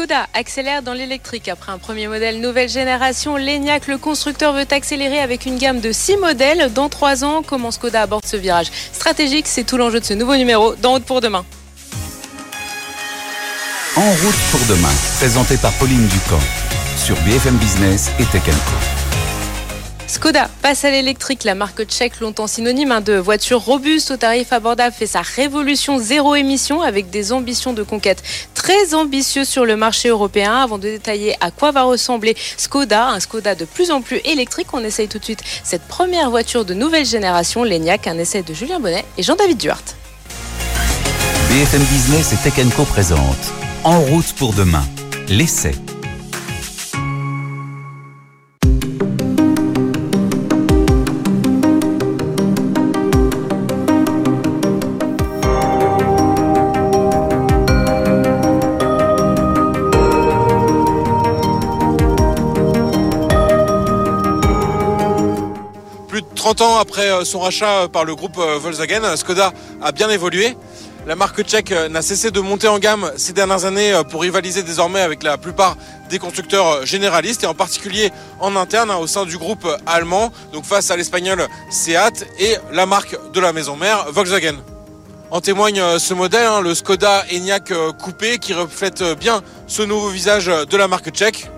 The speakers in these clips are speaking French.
Skoda accélère dans l'électrique. Après un premier modèle nouvelle génération, l'ENIAC, le constructeur veut accélérer avec une gamme de 6 modèles. Dans 3 ans, comment Skoda aborde ce virage stratégique? C'est tout l'enjeu de ce nouveau numéro dans Route pour demain. En route pour demain, présenté par Pauline Ducamp sur BFM Business et Tech Skoda passe à l'électrique. La marque tchèque, longtemps synonyme hein, de voiture robuste au tarif abordable, fait sa révolution zéro émission avec des ambitions de conquête très ambitieuses sur le marché européen. Avant de détailler à quoi va ressembler Skoda, un Skoda de plus en plus électrique, on essaye tout de suite cette première voiture de nouvelle génération, l'ENIAC, un essai de Julien Bonnet et Jean-David Duart. BFM Business et Tech présente En route pour demain, l'essai. 30 ans après euh, son rachat euh, par le groupe euh, Volkswagen, Skoda a bien évolué. La marque tchèque n'a cessé de monter en gamme ces dernières années pour rivaliser désormais avec la plupart des constructeurs généralistes et en particulier en interne hein, au sein du groupe allemand, donc face à l'espagnol Seat et la marque de la maison mère Volkswagen. En témoigne ce modèle, hein, le Skoda Enyaq coupé qui reflète bien ce nouveau visage de la marque tchèque.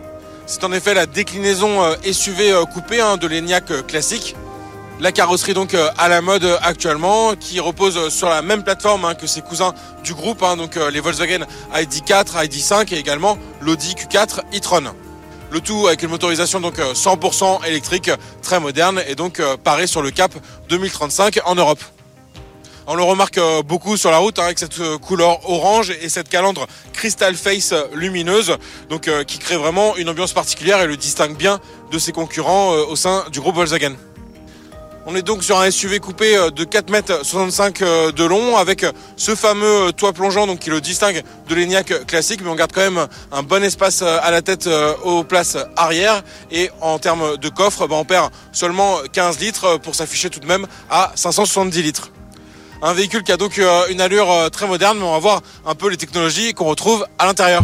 C'est en effet la déclinaison SUV coupée hein, de l'Enyaq classique la carrosserie donc euh, à la mode euh, actuellement, qui repose sur la même plateforme hein, que ses cousins du groupe, hein, donc euh, les Volkswagen ID4, ID5 et également l'Audi Q4 e-tron. Le tout avec une motorisation donc 100% électrique, très moderne et donc paré sur le cap 2035 en Europe. On le remarque beaucoup sur la route hein, avec cette couleur orange et cette calandre crystal face lumineuse, qui crée vraiment une ambiance particulière et le distingue bien de ses concurrents au sein du groupe Volkswagen. On est donc sur un SUV coupé euh, de 4 mètres 65 euh, de long avec ce fameux euh, toit plongeant donc qui le distingue de l'ENIAC classique mais on garde quand même un bon espace à la tête aux places arrière et en termes de coffre bah, on perd seulement 15 litres pour s'afficher tout de même à 570 litres. Un véhicule qui a donc une allure très moderne mais on va voir un peu les technologies qu'on retrouve à l'intérieur.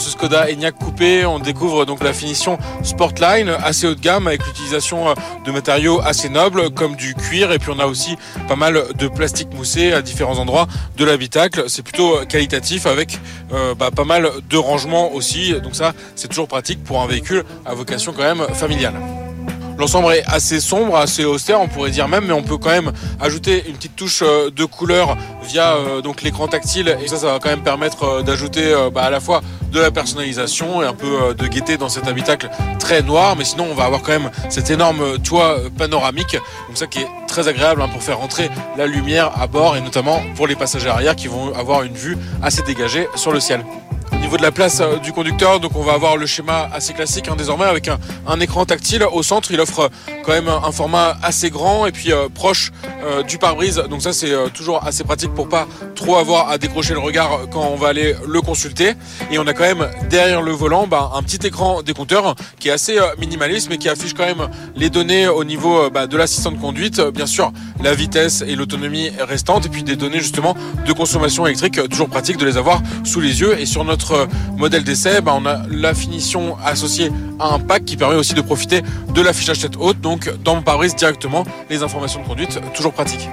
Ce Skoda Enyaq coupé, on découvre donc la finition Sportline assez haut de gamme avec l'utilisation euh, de matériaux assez nobles comme du cuir et puis on a aussi pas mal de plastique moussé à différents endroits de l'habitacle. C'est plutôt euh, qualitatif avec euh, bah, pas mal de rangements aussi. Donc ça, c'est toujours pratique pour un véhicule à vocation quand même familiale. L'ensemble est assez sombre, assez austère, on pourrait dire même, mais on peut quand même ajouter une petite touche de couleur via donc l'écran tactile et ça, ça va quand même permettre d'ajouter bah, à la fois de la personnalisation et un peu euh, de gaieté dans cet habitacle très noir. Mais sinon, on va avoir quand même cet énorme toit euh, panoramique, donc ça qui est très agréable hein, pour faire rentrer la lumière à bord et notamment pour les passagers arrière qui vont avoir une vue assez dégagée sur le ciel niveau de la place euh, du conducteur, donc on va avoir le schéma assez classique hein, désormais avec un, écran tactile au centre. Il offre quand même un, format assez grand et puis euh, proche euh, du pare-brise. Donc ça c'est toujours assez pratique pour pas trop avoir à décrocher le regard quand on va aller le consulter. Et on a quand même derrière le volant bah, un petit écran des compteurs qui est assez minimaliste mais qui affiche quand même les données au niveau bah, de l'assistant de conduite. Bien sûr la vitesse et l'autonomie restante et puis des données justement de consommation électrique. Toujours pratique de les avoir sous les yeux et sur notre modèle d'essai, bah, on a la finition associée à un pack qui permet aussi de profiter de l'affichage tête haute. Donc dans mon directement les informations de conduite, toujours pratique.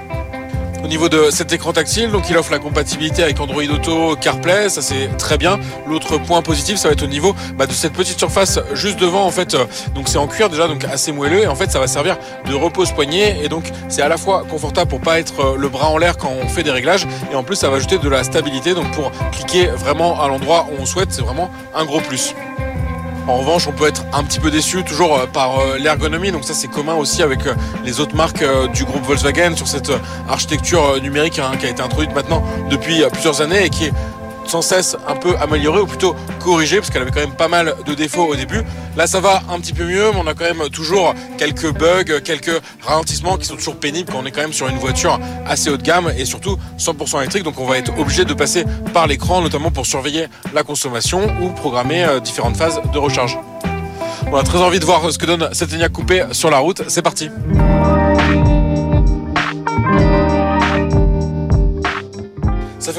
Au niveau de cet écran tactile, donc il offre la compatibilité avec Android Auto, CarPlay, ça c'est très bien. L'autre point positif, ça va être au niveau bah, de cette petite surface juste devant, en fait, donc c'est en cuir déjà, donc assez moelleux, et en fait ça va servir de repose-poignet, et donc c'est à la fois confortable pour pas être euh, le bras en l'air quand on fait des réglages, et en plus ça va ajouter de la stabilité, donc pour cliquer vraiment à l'endroit où on souhaite, c'est vraiment un gros plus. En revanche, on peut être un petit peu déçu toujours euh, par euh, l'ergonomie. Donc ça, c'est commun aussi avec euh, les autres marques du groupe Volkswagen sur cette architecture numérique hein, qui a été introduite maintenant depuis plusieurs années et qui est sans cesse un peu améliorée ou plutôt corrigée parce qu'elle avait quand même pas mal de défauts au début. Là ça va un petit peu mieux mais on a quand même toujours quelques bugs, quelques ralentissements qui sont toujours pénibles quand on est quand même sur une voiture assez haut de gamme et surtout 100% électrique donc on va être obligé de passer par l'écran notamment pour surveiller la consommation ou programmer euh, différentes phases de recharge. On a très envie de voir ce que donne cette Enyaq coupé sur la route. C'est parti.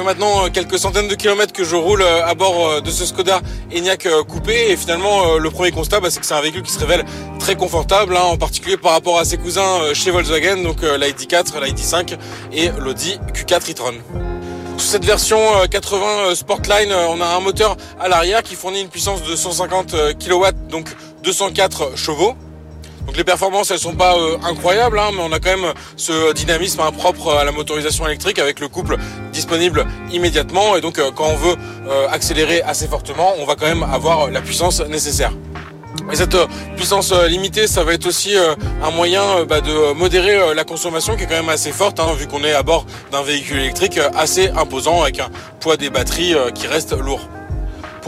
Maintenant euh, quelques centaines de kilomètres que je roule euh, à bord euh, de ce Skoda Enyaq coupé et finalement le premier constat bah, c'est que c'est un véhicule qui se révèle très confortable, hein, en particulier par rapport à ses cousins chez Volkswagen, donc l'ID4, l'ID5 et l'Audi Q4 e-tron. Sur cette version 80 Sportline, on a un moteur à l'arrière qui fournit une puissance de 150 kW, donc 204 chevaux. Donc les performances elles sont pas incroyables, hein, mais on a quand même ce dynamisme hein, propre à la motorisation électrique avec le couple disponible immédiatement et donc euh, quand on veut euh, accélérer assez fortement, on va quand même avoir la puissance nécessaire. Et cette puissance limitée, ça va être aussi un moyen bah, de modérer la consommation qui est quand même assez forte, hein, vu qu'on est à bord d'un véhicule électrique assez imposant avec un poids des batteries qui reste lourd.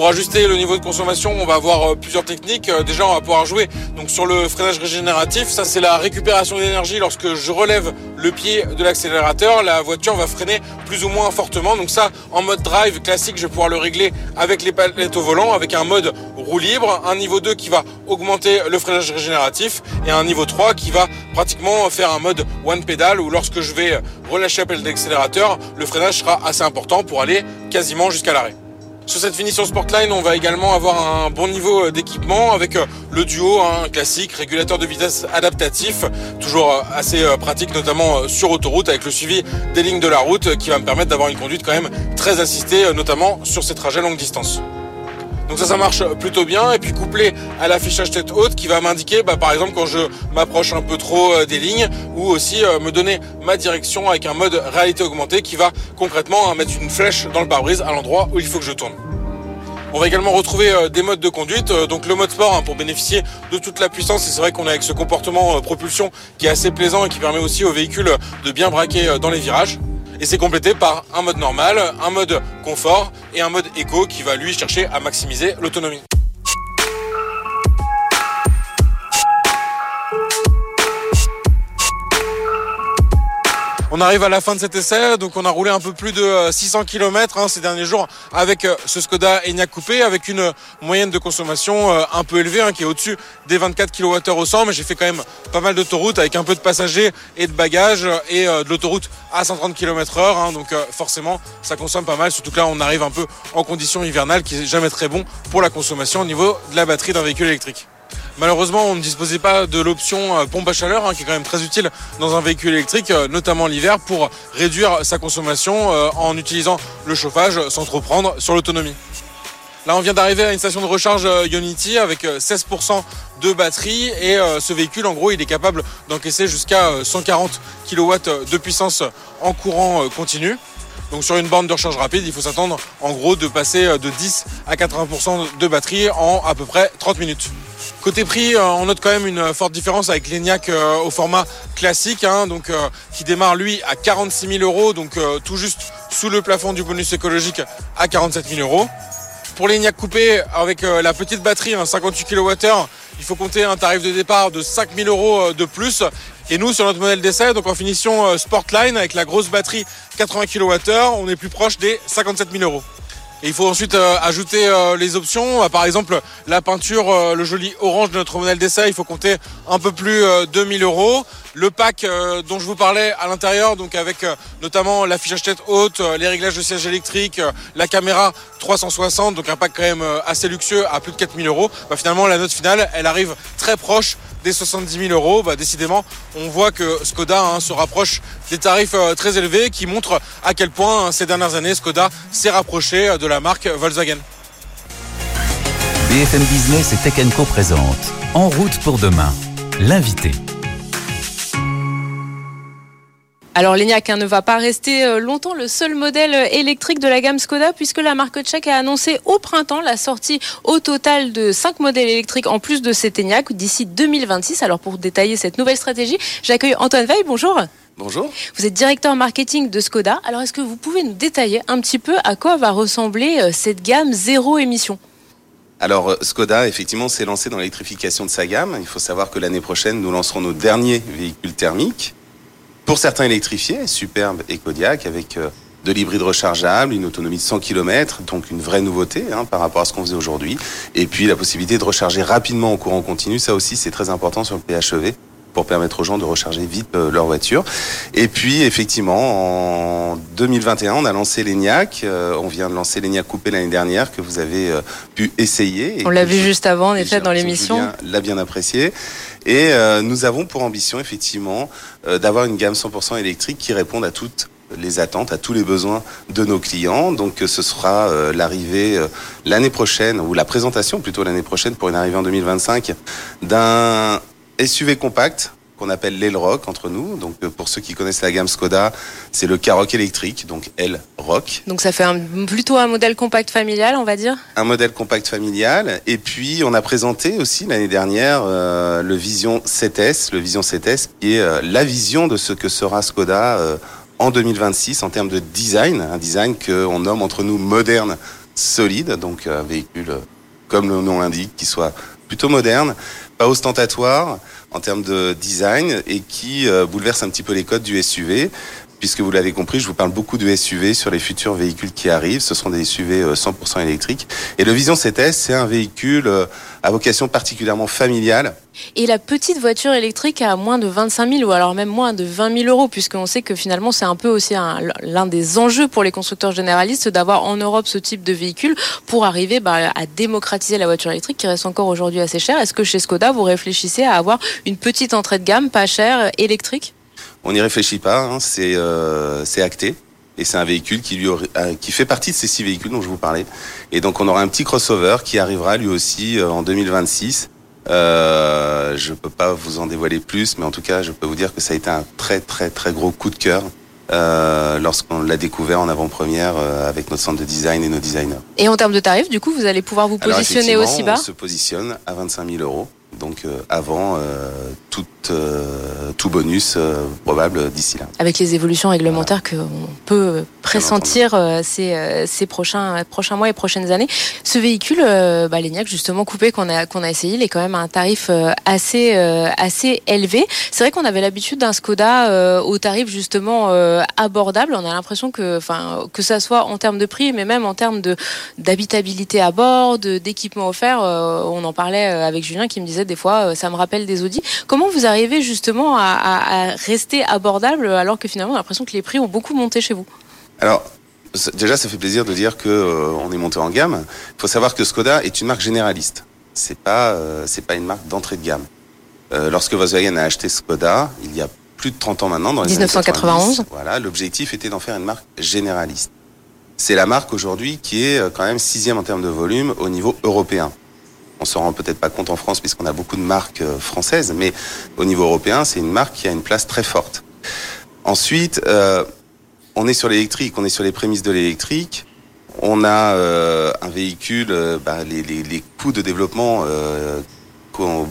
Pour ajuster le niveau de consommation, on va avoir euh, plusieurs techniques. Euh, déjà, on va pouvoir jouer donc sur le freinage régénératif. Ça, c'est la récupération d'énergie. Lorsque je relève le pied de l'accélérateur, la voiture va freiner plus ou moins fortement. Donc ça, en mode drive classique, je vais pouvoir le régler avec les palettes au volant, avec un mode roue libre, un niveau 2 qui va augmenter le freinage régénératif et un niveau 3 qui va pratiquement faire un mode one pedal où lorsque je vais relâcher la pelle d'accélérateur, le freinage sera assez important pour aller quasiment jusqu'à l'arrêt. Sur cette finition Sportline, on va également avoir un bon niveau euh, d'équipement avec euh, le duo un classique, régulateur de vitesse adaptatif, toujours euh, assez pratique notamment sur autoroute avec le suivi des lignes de la route qui va me permettre d'avoir une conduite quand même très assistée notamment sur ces trajets longue distance. Donc ça, ça marche plutôt bien. Et puis couplé à l'affichage tête haute qui va m'indiquer, bah, par exemple, quand je m'approche un peu trop euh, des lignes, ou aussi euh, me donner ma direction avec un mode réalité augmentée qui va concrètement hein, mettre une flèche dans le pare-brise à l'endroit où il faut que je tourne. On va également retrouver euh, des modes de conduite, donc le mode sport hein, pour bénéficier de toute la puissance. Et c'est vrai qu'on est avec ce comportement propulsion qui est assez plaisant et qui permet aussi au véhicule de bien braquer dans les virages et c'est complété par un mode normal, un mode confort et un mode éco qui va lui chercher à maximiser l'autonomie. On arrive à la fin de cet essai, donc on a roulé un peu plus de 600 euh, km hein, ces derniers jours avec euh, ce Skoda Enyaq coupé, avec une moyenne de consommation euh, un peu élevée, hein, qui est au-dessus des 24 kWh au 100, mais j'ai fait quand même pas mal d'autoroutes avec un peu de passagers et de bagages et de l'autoroute à 130 km heure, hein, donc forcément ça consomme pas mal, surtout que là on arrive un peu en conditions hivernales, qui est jamais très bon pour la consommation au niveau de la batterie d'un véhicule électrique. Malheureusement, on ne disposait pas de l'option euh, pompe à chaleur, hein, qui est quand même très utile dans un véhicule électrique, euh, notamment l'hiver, pour réduire sa consommation euh, en utilisant le chauffage sans trop prendre sur l'autonomie. Là, on vient d'arriver à une station de recharge Unity avec 16% de batterie et ce véhicule, en gros, il est capable d'encaisser jusqu'à 140 kW de puissance en courant continu. Donc sur une borne de recharge rapide, il faut s'attendre en gros de passer de 10 à 80% de batterie en à peu près 30 minutes. Côté prix, euh, on note quand même une forte différence avec l'ENIAC euh, au format classique, hein, donc euh, qui démarre lui à 46 000 euros, donc tout juste sous le plafond du bonus écologique à 47 000 euros. Pour l'ENIAC coupé avec la petite batterie, 58 kWh, il faut compter un tarif de départ de 5 000 euros de plus. Et nous, sur notre modèle d'essai, donc en finition Sportline avec la grosse batterie 80 kWh, on est plus proche des 57 000 euros. Et il faut ensuite euh, ajouter euh, les options. Euh, par exemple, la peinture, le joli orange de notre modèle d'essai, il faut compter un peu plus 2000 euros. Le pack dont je vous parlais à l'intérieur, donc avec notamment l'affichage tête haute, les réglages de siège électrique, la caméra 360, donc un pack quand même assez luxueux à plus de 4000 euros. Bah, finalement, la note finale, elle arrive très proche des 70 000 euros. Bah, décidément, on voit que Skoda hein, se rapproche des tarifs euh, très élevés qui montrent à quel point hein, ces dernières années Skoda s'est rapproché euh, de la marque Volkswagen. BFM Business et Tech Co En route pour demain, l'invité. Alors l'ENIAC hein, ne va pas rester euh, longtemps le seul modèle euh, électrique de la gamme Skoda puisque la marque tchèque a annoncé au printemps la sortie au total de 5 modèles électriques en plus de cet ENIAC d'ici 2026. Alors pour détailler cette nouvelle stratégie, j'accueille Antoine Veil. Bonjour. Bonjour. Vous êtes directeur marketing de Skoda. Alors est-ce que vous pouvez nous détailler un petit peu à quoi va ressembler euh, cette gamme zéro émission? Alors Skoda, effectivement, s'est lancé dans l'électrification de sa gamme. Il faut savoir que l'année prochaine, nous lancerons nos derniers véhicules thermiques pour certains électrifiés, superbe et Kodiak, avec euh, de l'hybride rechargeable, une autonomie de 100 km, donc une vraie nouveauté hein, par rapport à ce qu'on faisait aujourd'hui. Et puis la possibilité de recharger rapidement en courant continu, ça aussi c'est très important sur le PHEV pour permettre aux gens de recharger vite euh, leur voiture. Et puis effectivement, en 2021, on a lancé l'ENIAC. Euh, on vient de lancer l'ENIAC coupé l'année dernière que vous avez euh, pu essayer. on l'a vu juste avant, en effet, dans l'émission. L'a bien apprécié. Et nous avons pour ambition effectivement d'avoir une gamme 100% électrique qui réponde à toutes les attentes, à tous les besoins de nos clients. Donc ce sera l'arrivée l'année prochaine, ou la présentation plutôt l'année prochaine pour une arrivée en 2025 d'un SUV compact qu'on appelle l'L-Rock entre nous. Donc euh, pour ceux qui connaissent la gamme Skoda, c'est le Karoq électrique, donc L-Rock. Donc ça fait un, plutôt un modèle compact familial, on va dire Un modèle compact familial. Et puis on a présenté aussi l'année dernière euh, le Vision 7S, le Vision 7S qui est euh, la vision de ce que sera Skoda en 2026 en termes de design, un design qu'on nomme entre nous moderne, solide, donc un véhicule comme le nom l'indique, qui soit plutôt moderne, pas ostentatoire en termes de design et qui euh, bouleverse un petit peu les codes du SUV. Puisque vous l'avez compris, je vous parle beaucoup de SUV sur les futurs véhicules qui arrivent. Ce sont des SUV 100% euh, électriques. Et le Vision 7S, c'est un véhicule euh, à vocation particulièrement familiale. Et la petite voiture électrique à moins de 25 000 ou alors même moins de 20 000 euros, puisqu'on sait que finalement c'est un peu aussi l'un des enjeux pour les constructeurs généralistes d'avoir en Europe ce type de véhicule pour arriver bah, à démocratiser la voiture électrique qui reste encore aujourd'hui assez chère. Est-ce que chez Skoda vous réfléchissez à avoir une petite entrée de gamme pas chère électrique? On n'y réfléchit pas, hein. euh, c'est acté. Et c'est un véhicule qui, lui euh, qui fait partie de ces six véhicules dont je vous parlais. Et donc on aura un petit crossover qui arrivera lui aussi euh, en 2026. Euh, je peux pas vous en dévoiler plus, mais en tout cas, je peux vous dire que ça a été un très très très gros coup de cœur euh, lorsqu'on l'a découvert en avant-première euh, avec notre centre de design et nos designers. Et en termes de tarifs, du coup, vous allez pouvoir vous positionner aussi bas? On se positionne à 25 000 euros donc euh, avant euh, tout, euh, tout bonus probable d'ici là. Avec les évolutions réglementaires qu'on peut pressentir ces, ces prochains, prochains mois et prochaines années. Ce véhicule, bah, l'ENIAC justement coupé qu'on a, qu'on a essayé, il est quand même à un tarif assez, assez élevé. C'est vrai qu'on avait l'habitude d'un Skoda au tarif justement abordable. On a l'impression que, que ça soit en termes de prix, mais même en termes d'habitabilité à bord, d'équipement offert. on en parlait avec Julien qui me disait des fois, euh, ça me rappelle des Audi. Comment vous arrivez justement à, rester abordable alors que finalement, on a l'impression que les prix ont beaucoup monté chez vous? Alors, déjà, ça fait plaisir de dire que euh, on est monté en gamme. Il faut savoir que Skoda est une marque généraliste. C'est pas, euh, c'est pas une marque d'entrée de gamme. lorsque Volkswagen a acheté Skoda, il y a plus de 30 ans maintenant, dans les 1991, voilà, l'objectif était d'en faire une marque généraliste. C'est la marque aujourd'hui qui est quand même sixième en termes de volume au niveau européen. On se rend peut-être pas compte en France puisqu'on a beaucoup de marques euh, françaises, mais au niveau européen, c'est une marque qui a une place très forte. Ensuite, euh, on est sur l'électrique, on est sur les prémices de l'électrique. On a euh, un véhicule, bah, les, coûts de développement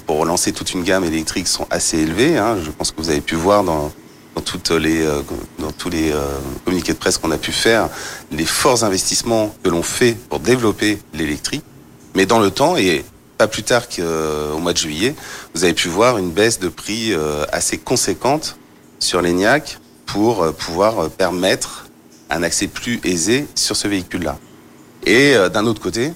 pour lancer toute une gamme électrique sont assez élevés. Hein. Je pense que vous avez pu voir dans, dans toutes les dans tous les communiqués de presse qu'on a pu faire les forts investissements que l'on fait pour développer l'électrique. Mais dans le temps et pas plus tard qu'au euh, mois de juillet, vous avez pu voir une baisse de prix euh, assez conséquente sur l'ENIAC pour euh, pouvoir permettre un accès plus aisé sur ce véhicule-là. Et d'un autre côté,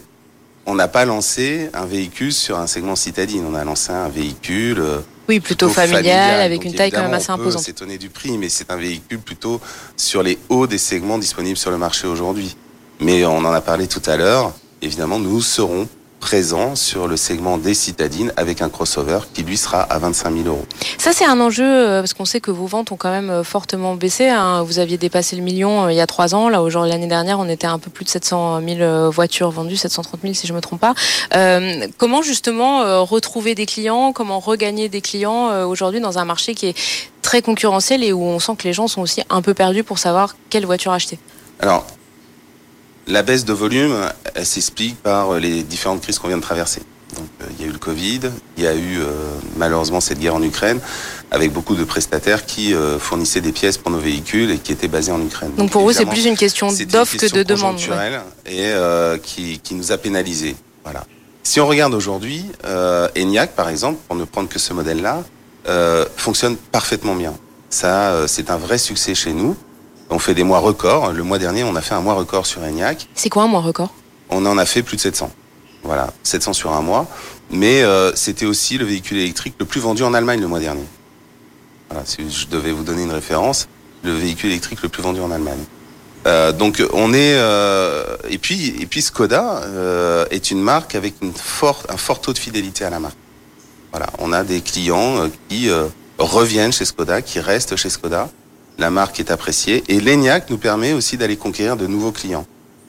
on n'a pas lancé un véhicule sur un segment citadine. On a lancé un véhicule. Oui, plutôt, familial, avec une taille quand même assez imposante. On peut s'étonner du prix, mais c'est un véhicule plutôt sur les hauts des segments disponibles sur le marché aujourd'hui. Mais on en a parlé tout à l'heure. Évidemment, nous serons présent sur le segment des citadines avec un crossover qui lui sera à 25 000 euros. Ça c'est un enjeu euh, parce qu'on sait que vos ventes ont quand même euh, fortement baissé. Hein. Vous aviez dépassé le million euh, il y a trois ans. Là aujourd'hui l'année dernière on était un peu plus de 700 000 voitures vendues, 730 000 si je me trompe pas. comment justement retrouver des clients, comment regagner des clients aujourd'hui dans un marché qui est très concurrentiel et où on sent que les gens sont aussi un peu perdus pour savoir quelle voiture acheter? Alors la baisse de volume, elle s'explique par les différentes crises qu'on vient de traverser. Donc, euh, il y a eu le Covid, il y a eu euh, malheureusement cette guerre en Ukraine, avec beaucoup de prestataires qui euh, fournissaient des pièces pour nos véhicules et qui étaient basés en Ukraine. Donc, pour vous, c'est plus une question d'offre que de demande. Et qui, qui nous a pénalisés. Voilà. Si on regarde aujourd'hui, ENIAC par exemple, pour ne prendre que ce modèle-là, fonctionne parfaitement bien. Ça, c'est un vrai succès chez nous. On fait des mois records. Le mois dernier, on a fait un mois record sur Enyaq. C'est quoi un mois record? On en a fait plus de 700. Voilà, 700 sur un mois. Mais euh, c'était aussi le véhicule électrique le plus vendu en Allemagne le mois dernier. Voilà, si je devais vous donner une référence, le véhicule électrique le plus vendu en Allemagne. Euh, donc on est euh, et puis et puis Skoda est une marque avec une forte un fort taux de fidélité à la marque. Voilà, on a des clients qui reviennent chez Skoda, qui restent chez Skoda. La marque est appréciée et l'ENIAC nous permet aussi d'aller conquérir de nouveaux clients.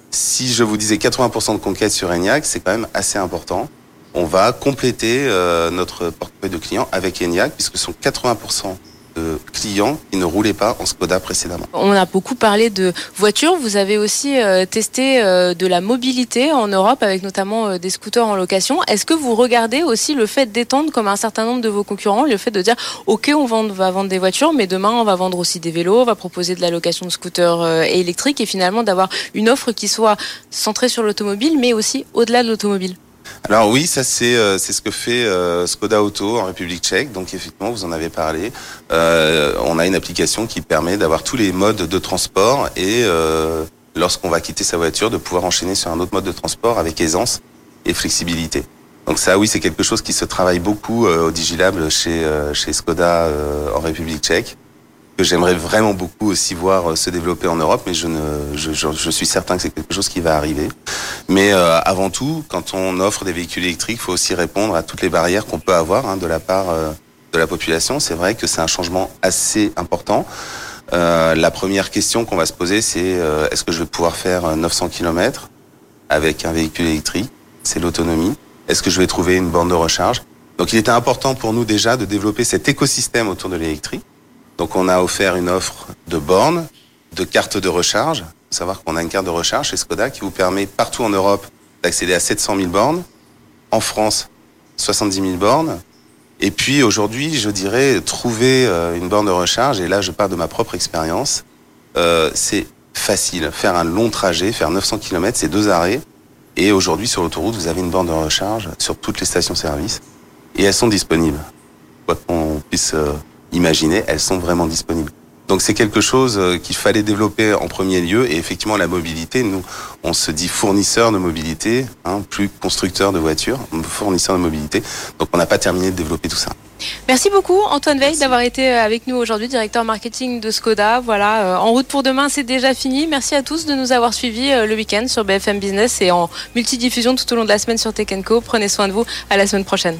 Si je vous disais 80% de conquête sur ENIAC, c'est quand même assez important. On va compléter euh, notre portefeuille de clients avec ENIAC puisque ce sont 80% de clients qui ne roulaient pas en Skoda précédemment. On a beaucoup parlé de voitures. Vous avez aussi euh, testé euh, de la mobilité en Europe avec notamment euh, des scooters en location. Est-ce que vous regardez aussi le fait d'étendre comme un certain nombre de vos concurrents, le fait de dire OK, on va vendre des voitures, mais demain on va vendre aussi des vélos, on va proposer de la location de scooters électriques et finalement d'avoir une offre qui soit centrée sur l'automobile, mais aussi au-delà de l'automobile? Alors oui, ça c'est euh, c'est ce que fait euh, Skoda Auto en République Tchèque. Donc effectivement, vous en avez parlé. Euh, on a une application qui permet d'avoir tous les modes de transport et euh, lorsqu'on va quitter sa voiture, de pouvoir enchaîner sur un autre mode de transport avec aisance et flexibilité. Donc ça, oui, c'est quelque chose qui se travaille beaucoup au Digilab chez chez Skoda en République Tchèque que j'aimerais vraiment beaucoup aussi voir euh, se développer en Europe, mais je ne, je, je, je suis certain que c'est quelque chose qui va arriver. Mais euh, avant tout, quand on offre des véhicules électriques, il faut aussi répondre à toutes les barrières qu'on peut avoir hein, de la part euh, de la population. C'est vrai que c'est un changement assez important. Euh, la première question qu'on va se poser, c'est euh, est-ce que je vais pouvoir faire euh, 900 km avec un véhicule électrique? C'est l'autonomie. Est-ce que je vais trouver une borne de recharge? Donc il était important pour nous déjà de développer cet écosystème autour de l'électrique. Donc on a offert une offre de bornes, de cartes de recharge. Il faut savoir qu'on a une carte de recharge chez Skoda qui vous permet partout en Europe d'accéder à 700 000 bornes. En France, 70 000 bornes. Et puis aujourd'hui, je dirais, trouver euh, une borne de recharge, et là je pars de ma propre expérience, euh, c'est facile. Faire un long trajet, faire 900 km, c'est deux arrêts. Et aujourd'hui, sur l'autoroute, vous avez une borne de recharge sur toutes les stations-service. Et elles sont disponibles. Quoi qu'on puisse euh, imaginer, elles sont vraiment disponibles. Donc c'est quelque chose euh, qu'il fallait développer en premier lieu. Et effectivement, la mobilité, nous, on se dit fournisseur de mobilité, hein, plus constructeur de voitures, fournisseur de mobilité. Donc on n'a pas terminé de développer tout ça. Merci beaucoup Antoine Veil d'avoir été euh, avec nous aujourd'hui, directeur marketing de Skoda. Voilà, euh, en route pour demain, c'est déjà fini. Merci à tous de nous avoir suivis euh, le week-end sur BFM Business et en multidiffusion tout au long de la semaine sur Tech Co. Prenez soin de vous. À la semaine prochaine.